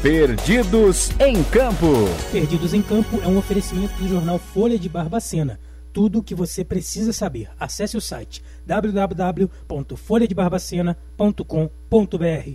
Perdidos em Campo. Perdidos em Campo é um oferecimento do jornal Folha de Barbacena. Tudo o que você precisa saber. Acesse o site www.folhadebarbacena.com.br.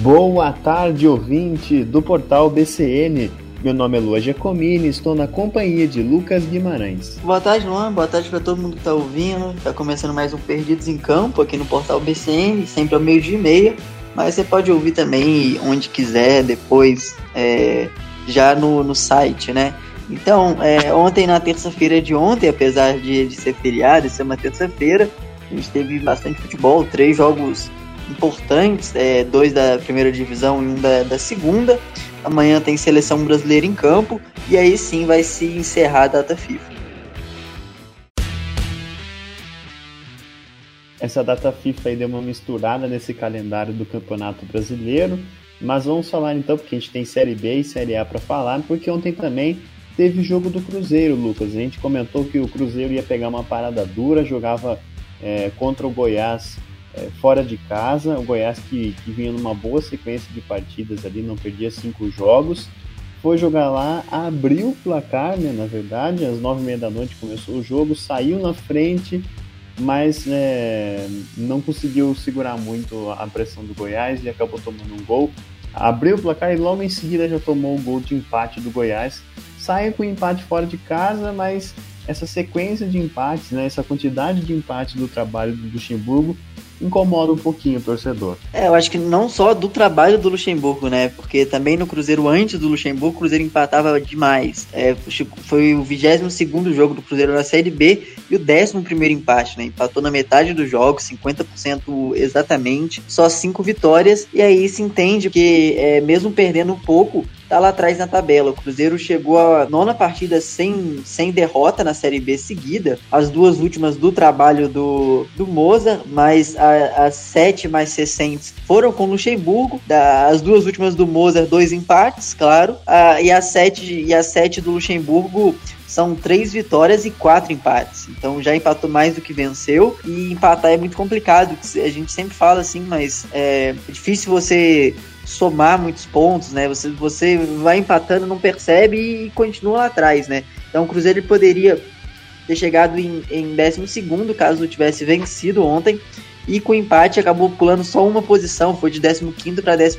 Boa tarde, ouvinte do portal BCN. Meu nome é Lua Giacomini e estou na companhia de Lucas Guimarães. Boa tarde, Luan. Boa tarde para todo mundo que está ouvindo. Está começando mais um Perdidos em Campo aqui no portal BCN, sempre ao meio-dia e meia. Mas você pode ouvir também onde quiser, depois, é, já no, no site, né? Então, é, ontem, na terça-feira de ontem, apesar de, de ser feriado, ser uma terça-feira, a gente teve bastante futebol, três jogos importantes, é, dois da primeira divisão e um da, da segunda. Amanhã tem seleção brasileira em campo e aí sim vai se encerrar a data FIFA. Essa data FIFA aí deu uma misturada nesse calendário do Campeonato Brasileiro, mas vamos falar então, porque a gente tem Série B e Série A para falar, porque ontem também teve jogo do Cruzeiro, Lucas. A gente comentou que o Cruzeiro ia pegar uma parada dura, jogava é, contra o Goiás é, fora de casa. O Goiás que, que vinha numa boa sequência de partidas ali, não perdia cinco jogos. Foi jogar lá, abriu o placar, né, na verdade, às nove e meia da noite começou o jogo, saiu na frente, mas é, não conseguiu segurar muito a pressão do Goiás e acabou tomando um gol. Abriu o placar e logo em seguida já tomou o gol de empate do Goiás. Sai com empate fora de casa, mas essa sequência de empates, né, essa quantidade de empates do trabalho do Luxemburgo incomoda um pouquinho o torcedor. É, eu acho que não só do trabalho do Luxemburgo, né? Porque também no Cruzeiro, antes do Luxemburgo, o Cruzeiro empatava demais. É, foi o 22 jogo do Cruzeiro na Série B e o 11 empate, né? Empatou na metade dos jogos, 50% exatamente, só cinco vitórias. E aí se entende que, é, mesmo perdendo um pouco, tá lá atrás na tabela. O Cruzeiro chegou a nona partida sem, sem derrota na Série B seguida, as duas últimas do trabalho do, do Moza, mas as sete mais recentes foram com o Luxemburgo, da, as duas últimas do Moza, dois empates, claro, a, e, as sete, e as sete do Luxemburgo são três vitórias e quatro empates. Então já empatou mais do que venceu. E empatar é muito complicado. A gente sempre fala assim, mas é difícil você somar muitos pontos, né? Você, você vai empatando, não percebe e continua lá atrás, né? Então o Cruzeiro poderia ter chegado em, em 12 caso tivesse vencido ontem. E com empate acabou pulando só uma posição, foi de 15 para 14.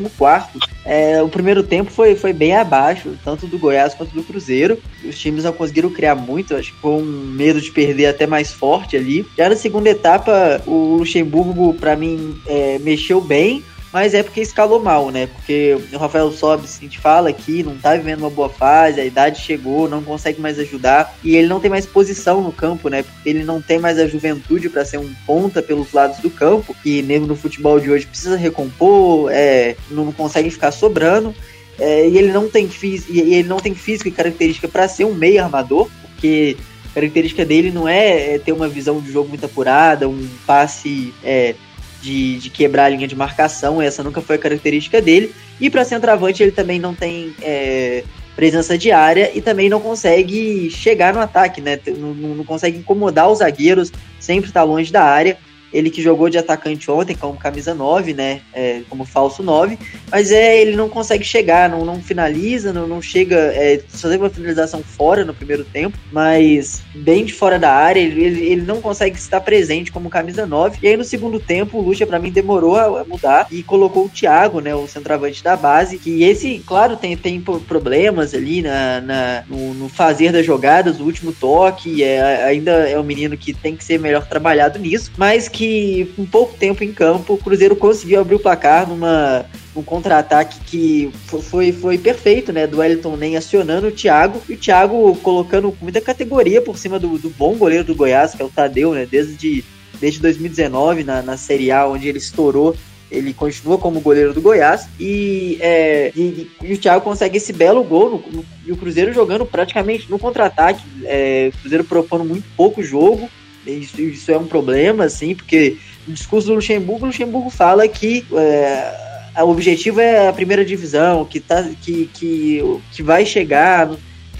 É, o primeiro tempo foi, foi bem abaixo, tanto do Goiás quanto do Cruzeiro. Os times não conseguiram criar muito, acho que foi um medo de perder até mais forte ali. Já na segunda etapa, o Luxemburgo, para mim, é, mexeu bem mas é porque escalou mal, né? Porque o Rafael Sobis, a gente fala aqui, não tá vivendo uma boa fase, a idade chegou, não consegue mais ajudar, e ele não tem mais posição no campo, né? Porque ele não tem mais a juventude para ser um ponta pelos lados do campo, que mesmo no futebol de hoje precisa recompor, é, não consegue ficar sobrando. É, e ele não tem físico, e ele não tem físico e característica para ser um meio armador, porque a característica dele não é, é ter uma visão de jogo muito apurada, um passe é, de, de quebrar a linha de marcação, essa nunca foi a característica dele. E para centroavante ele também não tem é, presença de área e também não consegue chegar no ataque, né? Não, não consegue incomodar os zagueiros, sempre está longe da área. Ele que jogou de atacante ontem como camisa 9, né? É, como falso 9, mas é, ele não consegue chegar, não, não finaliza, não, não chega. É, só teve uma finalização fora no primeiro tempo, mas bem de fora da área, ele, ele, ele não consegue estar presente como camisa 9. E aí no segundo tempo, o Lucha, para mim, demorou a, a, mudar e colocou o Thiago, né? O centroavante da base, que esse, claro, tem, tem problemas ali na, na no, no, fazer das jogadas, o último toque, é, ainda é um menino que tem que ser melhor trabalhado nisso, mas que que com pouco tempo em campo, o Cruzeiro conseguiu abrir o placar numa um contra-ataque que foi, foi perfeito, né? Do Wellington nem acionando o Thiago e o Thiago colocando muita categoria por cima do, do bom goleiro do Goiás, que é o Tadeu, né? Desde, desde 2019 na, na Série A, onde ele estourou ele continua como goleiro do Goiás e, é, e, e, o Thiago consegue esse belo gol no, no, e o Cruzeiro jogando praticamente no contra-ataque, é, o Cruzeiro propondo muito pouco jogo isso, isso é um problema, assim, porque no discurso do Luxemburgo, o Luxemburgo fala que é, o objetivo é a primeira divisão, que, tá, que, que, que vai chegar.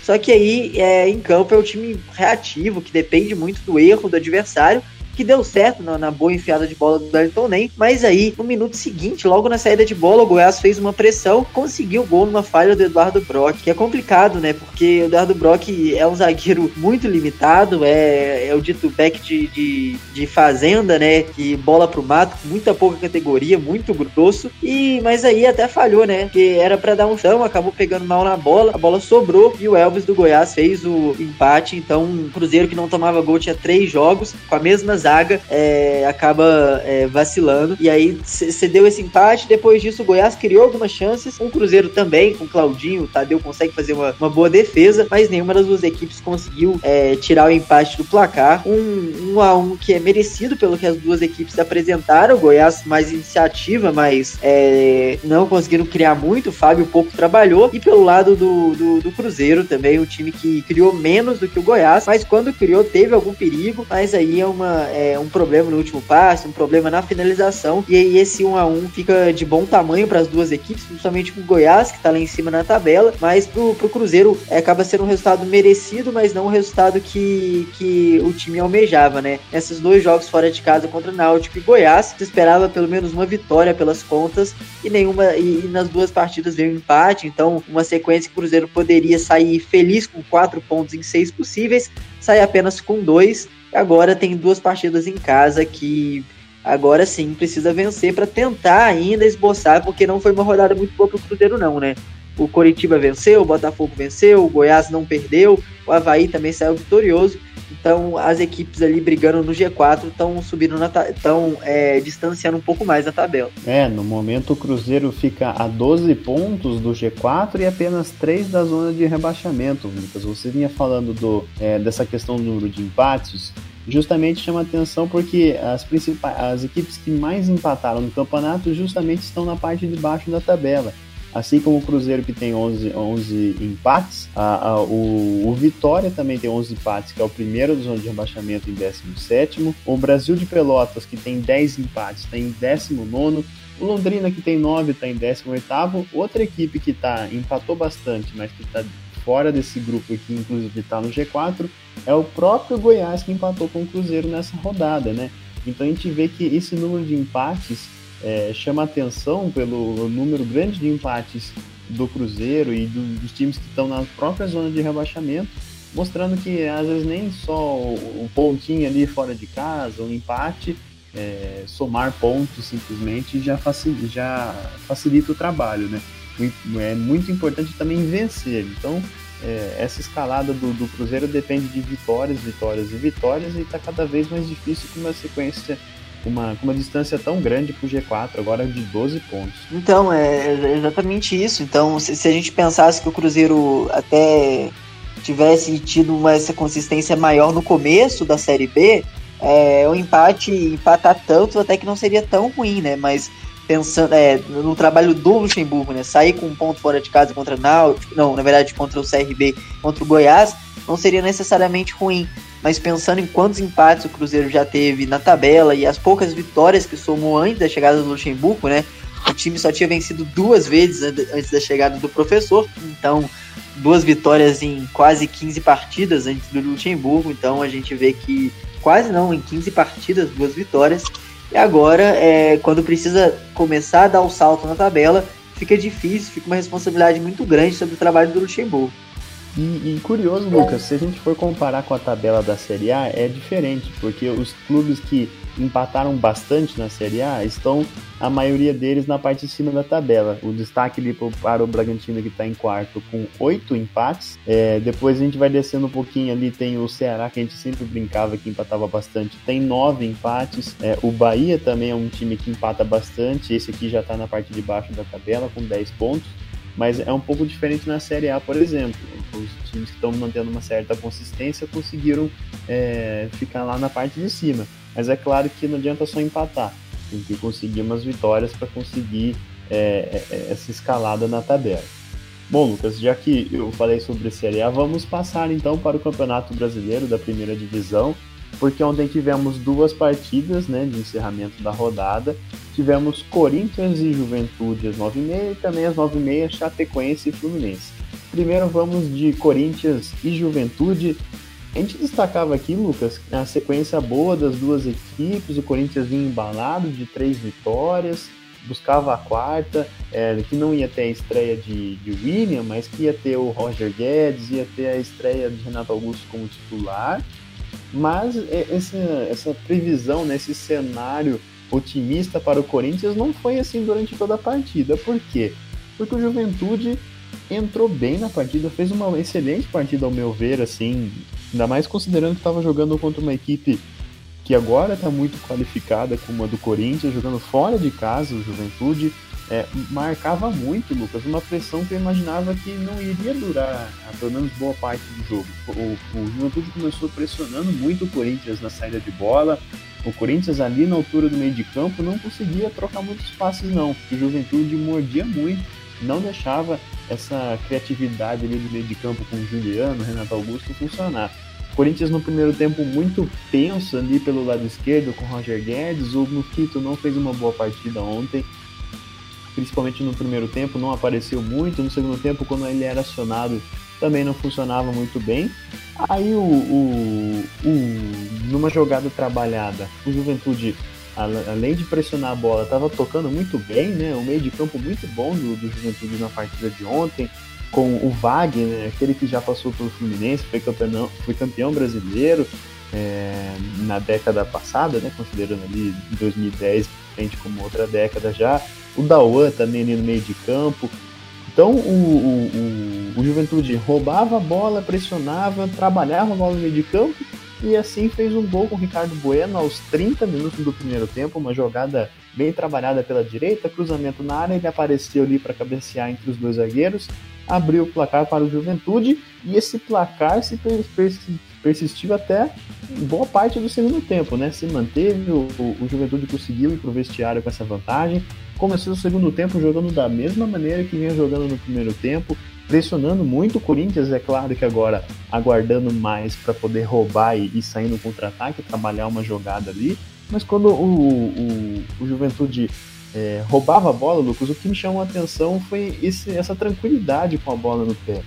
Só que aí, é, em campo, é o time reativo, que depende muito do erro do adversário, que deu certo na, na boa enfiada de bola do Wellington Nem, mas aí no minuto seguinte, logo na saída de bola, o Goiás fez uma pressão, conseguiu o gol numa falha do Eduardo Brock, que é complicado, né? Porque o Eduardo Brock é um zagueiro muito limitado, é, é o dito back de, de, de fazenda, né? Que bola pro mato, muita pouca categoria, muito grosso, e mas aí até falhou, né? Porque era para dar um chão, acabou pegando mal na bola, a bola sobrou e o Elvis do Goiás fez o empate, então o Cruzeiro que não tomava gol tinha três jogos com a mesma zaga, é, acaba é, vacilando, e aí cedeu esse empate, depois disso o Goiás criou algumas chances, o Cruzeiro também, com Claudinho, o Tadeu consegue fazer uma, uma boa defesa, mas nenhuma das duas equipes conseguiu é, tirar o empate do placar. Um, um a um que é merecido pelo que as duas equipes apresentaram. O Goiás mais iniciativa, mas é, não conseguiram criar muito. O Fábio pouco trabalhou. E pelo lado do, do, do Cruzeiro também, um time que criou menos do que o Goiás, mas quando criou teve algum perigo. Mas aí é, uma, é um problema no último passe, um problema na finalização. E aí esse 1 a 1 fica de bom tamanho para as duas equipes, principalmente com o Goiás, que está lá em cima na tabela. Mas pro, pro Cruzeiro é, acaba sendo um resultado merecido, mas não um resultado que, que o time almejava, né? Nesses dois jogos fora de casa contra Náutico e Goiás, se esperava pelo menos uma vitória pelas contas e nenhuma e, e nas duas partidas veio um empate, então uma sequência que o Cruzeiro poderia sair feliz com quatro pontos em seis possíveis, sai apenas com dois. Agora tem duas partidas em casa que agora sim precisa vencer para tentar ainda esboçar, porque não foi uma rodada muito boa para o Cruzeiro não, né? O Coritiba venceu, o Botafogo venceu, o Goiás não perdeu, o Havaí também saiu vitorioso. Então as equipes ali brigando no G4 estão subindo estão é, distanciando um pouco mais a tabela. É, no momento o Cruzeiro fica a 12 pontos do G4 e apenas 3 da zona de rebaixamento, Lucas. Você vinha falando do, é, dessa questão do número de empates. Justamente chama atenção porque as principais as equipes que mais empataram no campeonato justamente estão na parte de baixo da tabela. Assim como o Cruzeiro que tem 11, 11 empates, a, a, o, o, Vitória também tem 11 empates, que é o primeiro da zona de rebaixamento em 17 O Brasil de Pelotas, que tem 10 empates, está em 19 o Londrina, que tem 9, está em 18 Outra equipe que tá, empatou bastante, mas que está fora desse grupo aqui, inclusive está no G4, é o próprio Goiás que empatou com o Cruzeiro nessa rodada, né? Então a gente vê que esse número de empates é, chama atenção pelo número grande de empates do Cruzeiro e do, dos times que estão na própria zona de rebaixamento, mostrando que às vezes nem só o, pontinho ali fora de casa, o empate, é, somar pontos simplesmente já facilita, já facilita o trabalho, né? É muito importante também vencer. Então, é, essa escalada do, do, Cruzeiro depende de vitórias, vitórias e vitórias e está cada vez mais difícil com uma sequência uma, uma distância tão grande para o G4, agora de 12 pontos. Então, é, é exatamente isso. Então, se, se, a gente pensasse que o Cruzeiro até tivesse tido uma, essa consistência maior no começo da Série B, é, o empate, empatar tanto até que não seria tão ruim, né? Mas pensando é, no trabalho do Luxemburgo, né? Sair com um ponto fora de casa contra o Náutico, não, na verdade contra o CRB, contra o Goiás, não seria necessariamente ruim mas pensando em quantos empates o Cruzeiro já teve na tabela e as poucas vitórias que somou antes da chegada do Luxemburgo, né? O time só tinha vencido duas vezes antes da chegada do professor, então duas vitórias em quase 15 partidas antes do Luxemburgo, então a gente vê que quase não, em 15 partidas, duas vitórias. E agora, é, quando precisa começar a dar o salto na tabela, fica difícil, fica uma responsabilidade muito grande sobre o trabalho do Luxemburgo. E, e, curioso, Lucas, se a gente for comparar com a tabela da Série A, é diferente, porque os clubes que empataram bastante na Série A estão, a maioria deles, na parte de cima da tabela. O destaque ali para o Bragantino, que está em quarto, com oito empates. É, depois a gente vai descendo um pouquinho ali, tem o Ceará, que a gente sempre brincava que empatava bastante, tem nove empates. É, o Bahia também é um time que empata bastante, esse aqui já está na parte de baixo da tabela, com 10 pontos mas é um pouco diferente na Série A, por exemplo. Os times que estão mantendo uma certa consistência conseguiram é, ficar lá na parte de cima. Mas é claro que não adianta só empatar, tem que conseguir umas vitórias para conseguir é, é, essa escalada na tabela. Bom, Lucas, já que eu falei sobre a Série A, vamos passar então para o Campeonato Brasileiro da Primeira Divisão porque ontem tivemos duas partidas né, de encerramento da rodada. Tivemos Corinthians e Juventude às 9h30 e também às 9h30 Chapecoense e Fluminense. Primeiro vamos de Corinthians e Juventude. A gente destacava aqui, Lucas, a sequência boa das duas equipes, o Corinthians vinha embalado de três vitórias, buscava a quarta, é, que não ia ter a estreia de, de William, mas que ia ter o Roger Guedes, ia ter a estreia de Renato Augusto como titular. Mas é, essa, essa previsão, né, esse cenário otimista para o Corinthians não foi assim durante toda a partida. Por quê? Porque o Juventude entrou bem na partida, fez uma excelente partida ao meu ver, assim, ainda mais considerando que estava jogando contra uma equipe que agora está muito qualificada como a do Corinthians, jogando fora de casa, o Juventude, é, marcava muito, Lucas, uma pressão que eu imaginava que não iria durar pelo menos boa parte do jogo. O, o Juventude começou pressionando muito o Corinthians na saída de bola, o Corinthians ali na altura do meio de campo não conseguia trocar muitos passes não, o Juventude mordia muito, não deixava essa criatividade ali do meio de campo com o Juliano, Renato Augusto funcionar. Corinthians no primeiro tempo muito tenso ali pelo lado esquerdo com o Roger Guedes, o Mosquito não fez uma boa partida ontem, principalmente no primeiro tempo, não apareceu muito, no segundo tempo quando ele era acionado também não funcionava muito bem. Aí, o, o, o, numa jogada trabalhada, o Juventude, além de pressionar a bola, estava tocando muito bem, né? O meio de campo muito bom do, do Juventude na partida de ontem, com o Wagner, né? aquele que já passou pelo Fluminense, foi campeão, foi campeão brasileiro é, na década passada, né? Considerando ali 2010 frente como outra década já. O Dauan também ali no meio de campo. Então o, o, o, o Juventude roubava a bola, pressionava, trabalhava a bola no meio de campo e assim fez um gol com o Ricardo Bueno aos 30 minutos do primeiro tempo, uma jogada bem trabalhada pela direita, cruzamento na área, ele apareceu ali para cabecear entre os dois zagueiros, abriu o placar para o Juventude e esse placar se persistiu até boa parte do segundo tempo, né? Se manteve, o, o Juventude conseguiu ir para o vestiário com essa vantagem, começou o segundo tempo jogando da mesma maneira que vinha jogando no primeiro tempo, pressionando muito o Corinthians, é claro que agora aguardando mais para poder roubar e, e sair no contra-ataque, trabalhar uma jogada ali. Mas quando o, o, o Juventude é, roubava a bola, Lucas, o que me chamou a atenção foi esse, essa tranquilidade com a bola no pé.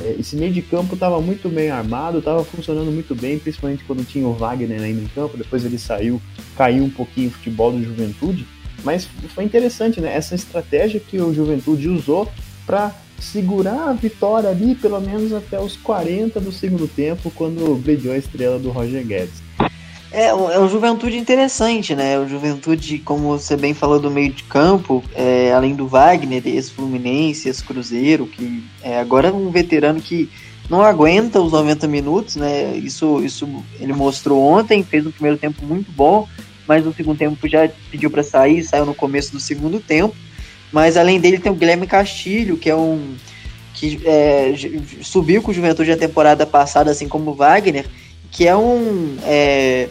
É, esse meio de campo estava muito bem armado, estava funcionando muito bem, principalmente quando tinha o Wagner ainda em campo. Depois ele saiu, caiu um pouquinho o futebol do Juventude. Mas foi interessante, né? Essa estratégia que o Juventude usou para segurar a vitória ali, pelo menos até os 40 do segundo tempo, quando brilhou a estrela do Roger Guedes. É, é um Juventude interessante, né? O Juventude, como você bem falou do meio de campo, é, além do Wagner, esse Fluminense, esse Cruzeiro, que é agora um veterano que não aguenta os 90 minutos, né? Isso, isso ele mostrou ontem, fez um primeiro tempo muito bom, mas no segundo tempo já pediu para sair, saiu no começo do segundo tempo. Mas além dele tem o Guilherme Castilho, que é um que é, subiu com o Juventude na temporada passada, assim como o Wagner, que é um é,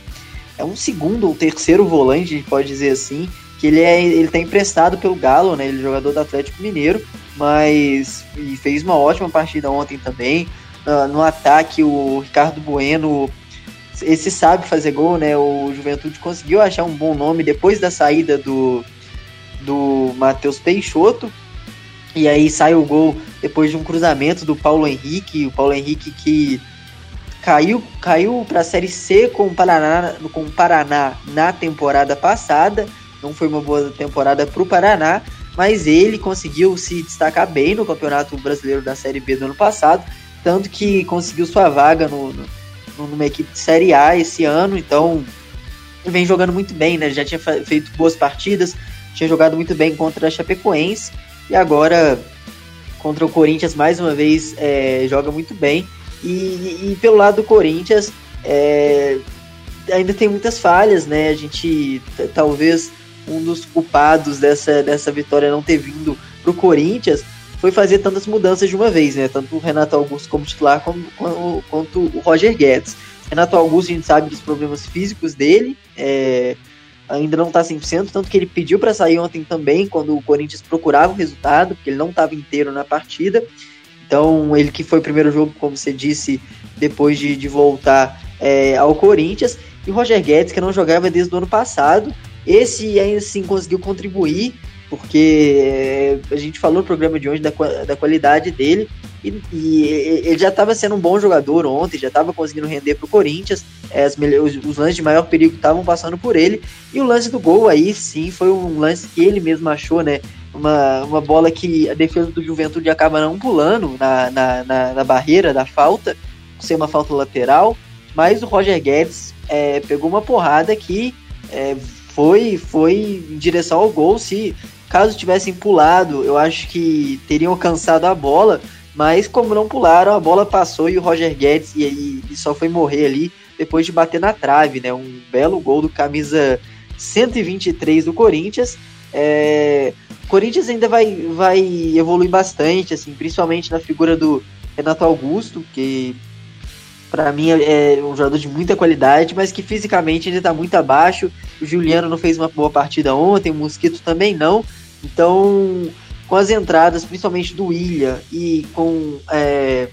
é um segundo ou terceiro volante, a gente pode dizer assim, que ele é ele tá emprestado pelo Galo, né? Ele é jogador do Atlético Mineiro, mas e fez uma ótima partida ontem também. Uh, no ataque, o Ricardo Bueno esse sabe fazer gol, né? O Juventude conseguiu achar um bom nome depois da saída do, do Matheus Peixoto. E aí sai o gol depois de um cruzamento do Paulo Henrique. O Paulo Henrique que caiu, caiu para a Série C com o, Paraná, com o Paraná na temporada passada. Não foi uma boa temporada para o Paraná, mas ele conseguiu se destacar bem no Campeonato Brasileiro da Série B do ano passado. Tanto que conseguiu sua vaga no, no numa equipe de Série A esse ano, então vem jogando muito bem, né? Já tinha feito boas partidas, tinha jogado muito bem contra a Chapecoense e agora contra o Corinthians mais uma vez é, joga muito bem. E, e, pelo lado do Corinthians é, ainda tem muitas falhas, né? A gente talvez um dos culpados dessa, dessa vitória não ter vindo para o Corinthians foi fazer tantas mudanças de uma vez, né? Tanto o Renato Augusto como titular, como, como, quanto o Roger Guedes. Renato Augusto, a gente sabe dos problemas físicos dele, é, ainda não está 100%, tanto que ele pediu para sair ontem também, quando o Corinthians procurava o resultado, porque ele não estava inteiro na partida. Então, ele que foi o primeiro jogo, como você disse, depois de, de voltar é, ao Corinthians. E o Roger Guedes, que não jogava desde o ano passado, esse ainda assim conseguiu contribuir porque é, a gente falou no programa de hoje da, da qualidade dele, E, e ele já estava sendo um bom jogador ontem, já estava conseguindo render para o Corinthians. É, os, os, lances de maior perigo estavam passando por ele. E o lance do gol aí sim foi um lance que ele mesmo achou, né? Uma, uma bola que a defesa do Juventude acaba não pulando na, na, na, na barreira da falta, ser uma falta lateral. Mas o Roger Guedes é, pegou uma porrada que é, foi, foi em direção ao gol. Se caso tivessem pulado, eu acho que teriam alcançado a bola. Mas como não pularam, a bola passou e o Roger Guedes e, e, e só foi morrer ali depois de bater na trave, né? Um belo gol do camisa 123 do Corinthians. É, o Corinthians ainda vai, vai evoluir bastante, assim, principalmente na figura do Renato Augusto, que para mim é um jogador de muita qualidade, mas que fisicamente ainda está muito abaixo. O Juliano não fez uma boa partida ontem, o Mosquito também não. Então, com as entradas, principalmente do Ilha, e com é,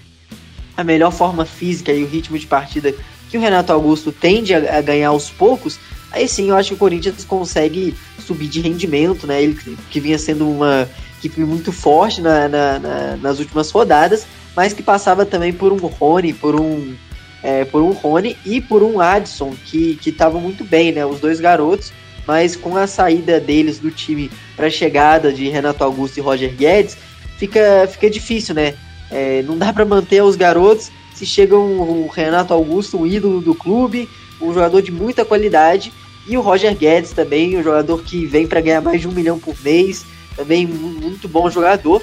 a melhor forma física e o ritmo de partida que o Renato Augusto tende a, a, ganhar aos poucos, aí sim eu acho que o Corinthians consegue subir de rendimento, né? Ele que vinha sendo uma equipe muito forte na, na, na, nas últimas rodadas, mas que passava também por um Rony, por um é, por um Rony e por um Adson, que estavam muito bem, né? Os dois garotos, mas com a saída deles do time para a chegada de Renato Augusto e Roger Guedes, fica, fica difícil, né? É, não dá para manter os garotos se chega um, um, Renato Augusto, um ídolo do clube, um jogador de muita qualidade, e o Roger Guedes também, um jogador que vem para ganhar mais de um milhão por mês, também muito bom jogador.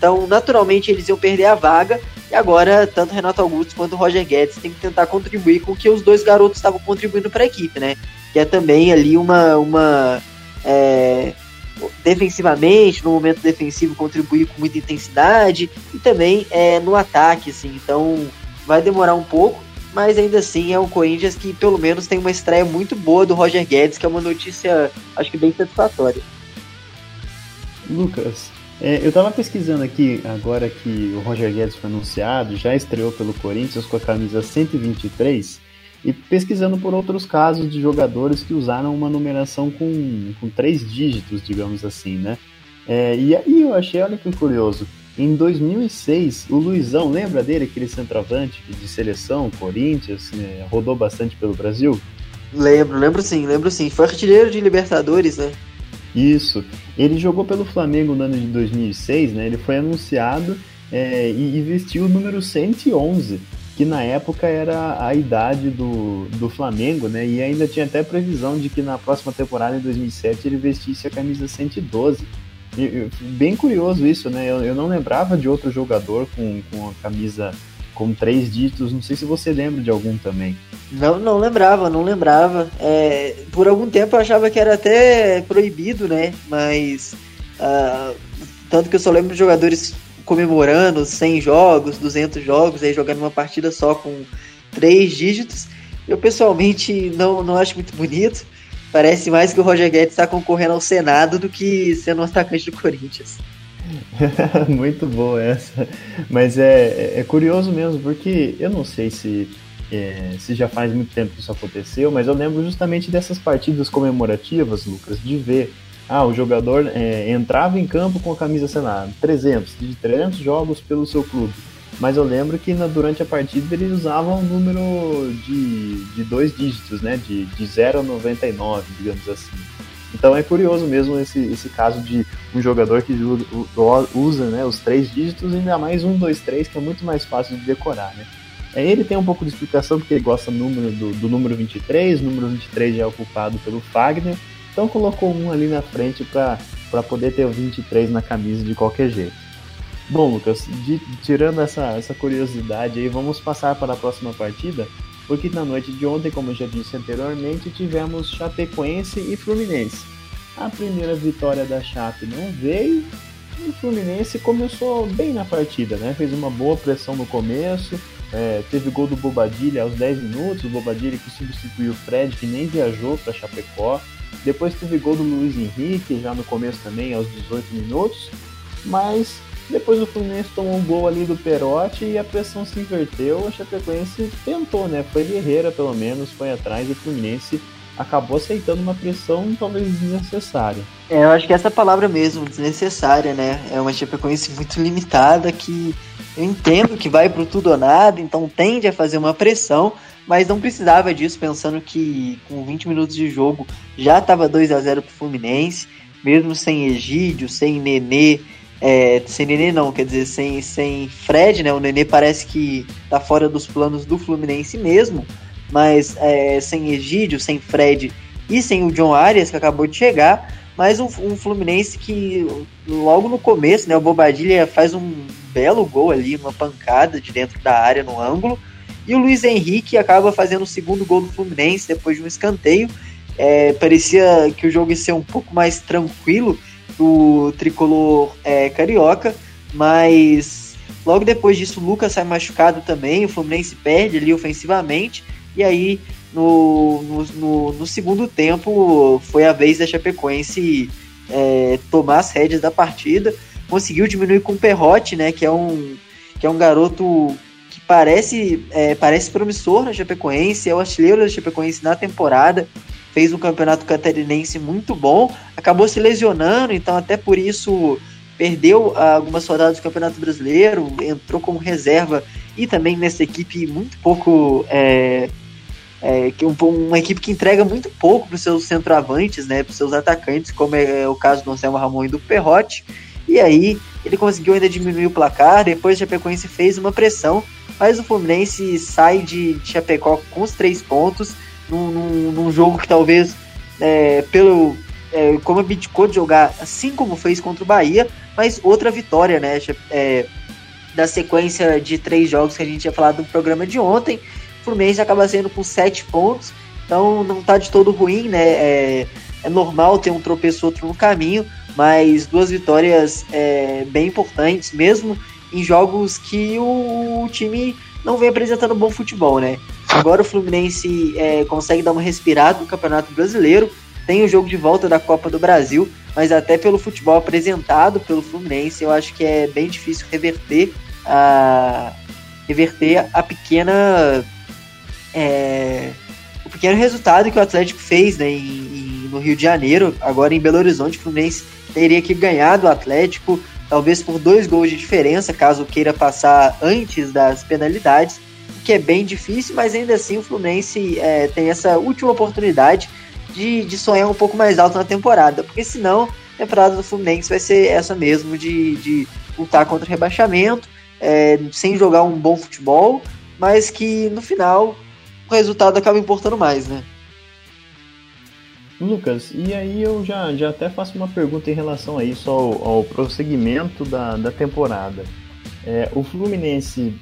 Então, naturalmente, eles iam perder a vaga. E agora, tanto Renato Augusto quanto Roger Guedes têm que tentar contribuir com o que os dois garotos estavam contribuindo para a equipe, né? Que é também ali uma. uma é, defensivamente, no momento defensivo, contribuir com muita intensidade e também é, no ataque, assim. Então, vai demorar um pouco, mas ainda assim é um Corinthians que pelo menos tem uma estreia muito boa do Roger Guedes, que é uma notícia, acho que bem satisfatória. Lucas, é, eu estava pesquisando aqui, agora que o Roger Guedes foi anunciado, já estreou pelo Corinthians com a camisa 123, e pesquisando por outros casos de jogadores que usaram uma numeração com, com três dígitos, digamos assim, né? É, e aí eu achei, olha que curioso, em 2006, o Luizão, lembra dele, aquele centroavante de seleção, Corinthians, né, rodou bastante pelo Brasil? Lembro, lembro sim, lembro sim. Foi artilheiro de Libertadores, né? Isso. Ele jogou pelo Flamengo no ano de 2006, né? Ele foi anunciado é, e, vestiu o número 111, que na época era a idade do, do Flamengo, né? E ainda tinha até previsão de que na próxima temporada, em 2007, ele vestisse a camisa 112. E, bem curioso isso, né? Eu, eu não lembrava de outro jogador com, com a camisa com três dígitos. Não sei se você lembra de algum também. Não, não lembrava, não lembrava. É, por algum tempo eu achava que era até proibido, né? Mas uh, tanto que eu só lembro de jogadores comemorando 100 jogos, 200 jogos, aí jogando uma partida só com três dígitos. Eu pessoalmente não, não acho muito bonito. Parece mais que o Roger Guedes está concorrendo ao Senado do que sendo um atacante do Corinthians. Muito boa essa. Mas é, é curioso mesmo, porque eu não sei se, é, se já faz muito tempo que isso aconteceu, mas eu lembro justamente dessas partidas comemorativas, Lucas, de ver. Ah, o jogador é, entrava em campo com a camisa, sei lá, 300, de 300 jogos pelo seu clube. Mas eu lembro que na, durante a partida ele usava um número de, de dois dígitos, né? De, de 0 a 99, digamos assim. Então é curioso mesmo esse, esse caso de um jogador que usa né, os três dígitos e ainda mais um, dois, três, que é muito mais fácil de decorar, né? É, ele tem um pouco de explicação porque ele gosta do número, do, do número 23, o número 23 já é ocupado pelo Fagner, então colocou um ali na frente para poder ter o 23 na camisa de qualquer jeito. Bom, Lucas, de, tirando essa, essa curiosidade aí, vamos passar para a próxima partida, porque na noite de ontem, como eu já disse anteriormente, tivemos Chapecoense e Fluminense. A primeira vitória da Chape não veio, e o Fluminense começou bem na partida, né? Fez uma boa pressão no começo, é, teve gol do Bobadilha aos 10 minutos, o Bobadilha que substituiu o Fred, que nem viajou para Chapecó. Depois teve gol do Luiz Henrique, já no começo também, aos 18 minutos. Mas depois o Fluminense tomou um gol ali do Perotti e a pressão se inverteu. A Chapecoense tentou, né? Foi guerreira pelo menos, foi atrás. E o Fluminense acabou aceitando uma pressão talvez desnecessária. É, eu acho que essa palavra mesmo, desnecessária, né? É uma Chapecoense muito limitada que eu entendo que vai pro tudo ou nada, então tende a fazer uma pressão, mas não precisava disso, pensando que com 20 minutos de jogo já estava 2 a 0 pro Fluminense, mesmo sem Egídio, sem Nenê, é, sem Nenê não, quer dizer, sem, sem Fred, né? O Nenê parece que tá fora dos planos do Fluminense mesmo, mas é, sem Egídio, sem Fred e sem o John Arias, que acabou de chegar, mas um, um Fluminense que logo no começo, né, o Bobadilha faz um belo gol ali, uma pancada de dentro da área no ângulo, e o Luiz Henrique acaba fazendo o segundo gol do Fluminense depois de um escanteio. É, parecia que o jogo ia ser um pouco mais tranquilo do tricolor é, carioca, mas logo depois disso o Lucas sai machucado também, o Fluminense perde ali ofensivamente, e aí no, no, no, no segundo tempo foi a vez da Chapecoense é, tomar as rédeas da partida, conseguiu diminuir com o Perrote, né, que é um, que é um garoto que parece, é, parece promissor na Chapecoense, é o artilheiro da Chapecoense na temporada, fez um campeonato catarinense muito bom, acabou se lesionando, então até por isso perdeu algumas rodadas do Campeonato Brasileiro, entrou como reserva e também nessa equipe muito pouco. É, é, uma equipe que entrega muito pouco para os seus centroavantes, né, para os seus atacantes, como é o caso do Anselmo Ramon e do Perrotti. E aí ele conseguiu ainda diminuir o placar, depois o Chapecoense fez uma pressão, mas o Fluminense sai de Chapecó com os três pontos, num, num, num jogo que talvez, é, pelo é, como abdicou de jogar assim como fez contra o Bahia, mas outra vitória, né? É, da sequência de três jogos que a gente tinha falado no programa de ontem. O Fluminense acaba sendo com sete pontos, então não tá de todo ruim, né? É, é normal ter um tropeço outro no caminho, mas duas vitórias é, bem importantes, mesmo em jogos que o, o time não vem apresentando bom futebol, né? Agora o Fluminense é, consegue dar uma respirada no Campeonato Brasileiro, tem o jogo de volta da Copa do Brasil, mas até pelo futebol apresentado pelo Fluminense, eu acho que é bem difícil reverter a reverter a pequena é, o pequeno resultado que o Atlético fez né, em, em, no Rio de Janeiro, agora em Belo Horizonte, o Fluminense teria que ganhar do Atlético, talvez por dois gols de diferença, caso queira passar antes das penalidades que é bem difícil, mas ainda assim o Fluminense é, tem essa última oportunidade de, de sonhar um pouco mais alto na temporada, porque senão a temporada do Fluminense vai ser essa mesmo, de, de lutar contra o rebaixamento, é, sem jogar um bom futebol, mas que no final o resultado acaba importando mais, né? Lucas, e aí eu já, já até faço uma pergunta em relação a isso, ao, ao prosseguimento da, da temporada. É, o Fluminense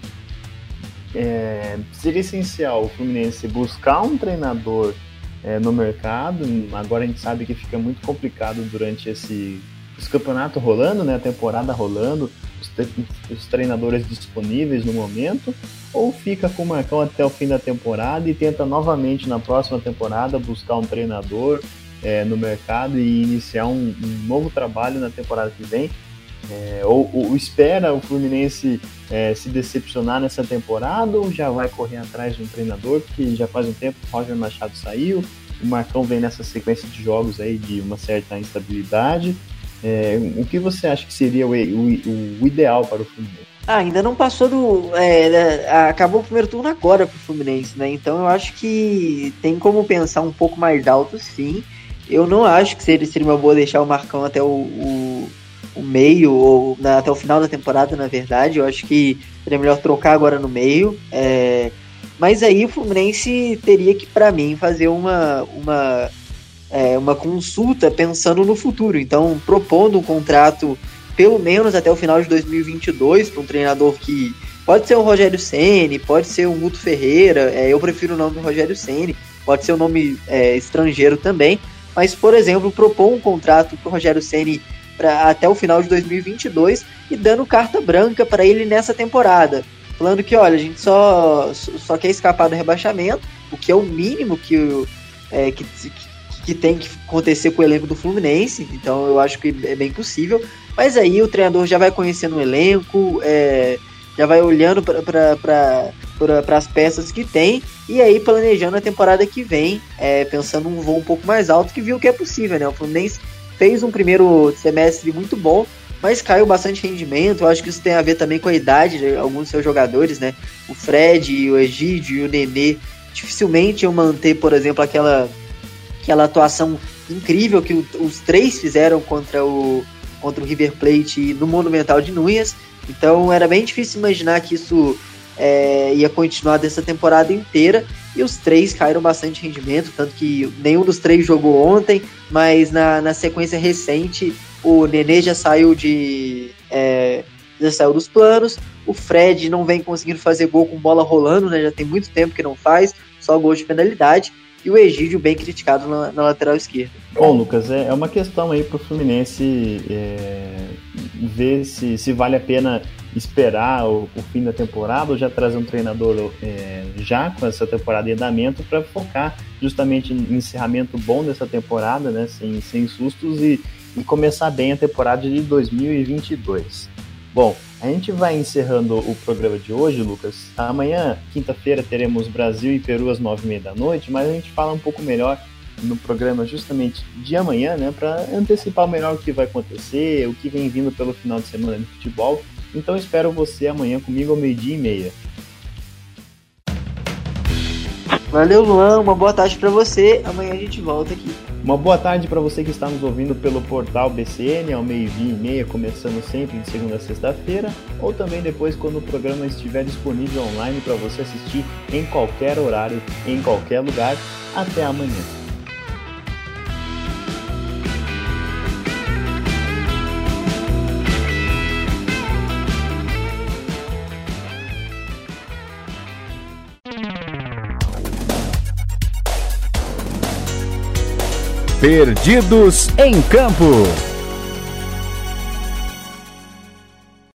é, seria essencial o Fluminense buscar um treinador é, no mercado. Agora a gente sabe que fica muito complicado durante esse, campeonato rolando, né, a temporada rolando, os, os, treinadores disponíveis no momento, ou fica com o Marcão até o fim da temporada e tenta novamente na próxima temporada buscar um treinador é, no mercado e iniciar um, um novo trabalho na temporada que vem. É, ou, ou, espera o Fluminense é, se decepcionar nessa temporada ou já vai correr atrás de um treinador, porque já faz um tempo que o Roger Machado saiu, o Marcão vem nessa sequência de jogos aí de uma certa instabilidade. É, o que você acha que seria o, o, o ideal para o Fluminense? Ah, ainda não passou do. É, né, acabou o primeiro turno agora para o Fluminense, né? Então eu acho que tem como pensar um pouco mais alto, sim. Eu não acho que seria, seria uma boa deixar o Marcão até o, o o meio, ou na, até o final da temporada, na verdade. Eu acho que seria melhor trocar agora no meio. É, mas aí o Fluminense teria que, para mim, fazer uma, uma, é, uma consulta pensando no futuro. Então, propondo um contrato pelo menos até o final de 2022 para um treinador que pode ser o Rogério Ceni, pode ser o Guto Ferreira. É, eu prefiro o nome do Rogério Ceni, pode ser o um nome é, estrangeiro também. Mas, por exemplo, propor um contrato para o Rogério Ceni pra, até o final de 2022 e dando carta branca para ele nessa temporada. Falando que, olha, a gente só, só quer escapar do rebaixamento, o que é o mínimo que, é, que, que tem que acontecer com o elenco do Fluminense, então eu acho que é bem possível. Mas aí o treinador já vai conhecendo o elenco, é, já vai olhando para as peças que tem E aí, planejando a temporada que vem, é, pensando um voo um pouco mais alto, que viu que é possível, né? O Fluminense fez um primeiro semestre muito bom, mas caiu bastante rendimento. Eu acho que isso tem a ver também com a idade de alguns dos seus jogadores, né? O Fred, o Egídio e o Nenê dificilmente iam manter, por exemplo, aquela, aquela atuação incrível que os três fizeram contra o, contra o River Plate no Monumental de Núñez. Então era bem difícil imaginar que isso é, ia continuar dessa temporada inteira. E os três caíram bastante rendimento, tanto que nenhum dos três jogou ontem, mas na, na sequência recente o Nenê já saiu de. É, já saiu dos planos. O Fred não vem conseguindo fazer gol com bola rolando, né? Já tem muito tempo que não faz, só gol de penalidade. E o Egídio bem criticado na, na lateral esquerda. Bom, Lucas, é, é uma questão aí para o Fluminense é, ver se, se vale a pena esperar o, o, fim da temporada ou já trazer um treinador é, já com essa temporada em andamento para focar justamente em encerramento bom dessa temporada, né, sem, sem sustos e, e começar bem a temporada de 2022. Bom, a gente vai encerrando o programa de hoje, Lucas. Amanhã, quinta-feira, teremos Brasil e Peru às nove e meia da noite, mas a gente fala um pouco melhor no programa justamente de amanhã, né, para antecipar melhor o que vai acontecer, o que vem vindo pelo final de semana no futebol. Então espero você amanhã comigo ao meio-dia e meia. Valeu, Luan. Uma boa tarde para você. Amanhã a gente volta aqui. Uma boa tarde para você que está nos ouvindo pelo portal BCN ao meio-dia e meia, começando sempre de segunda a sexta-feira, ou também depois quando o programa estiver disponível online para você assistir em qualquer horário, em qualquer lugar. Até amanhã. Perdidos em Campo.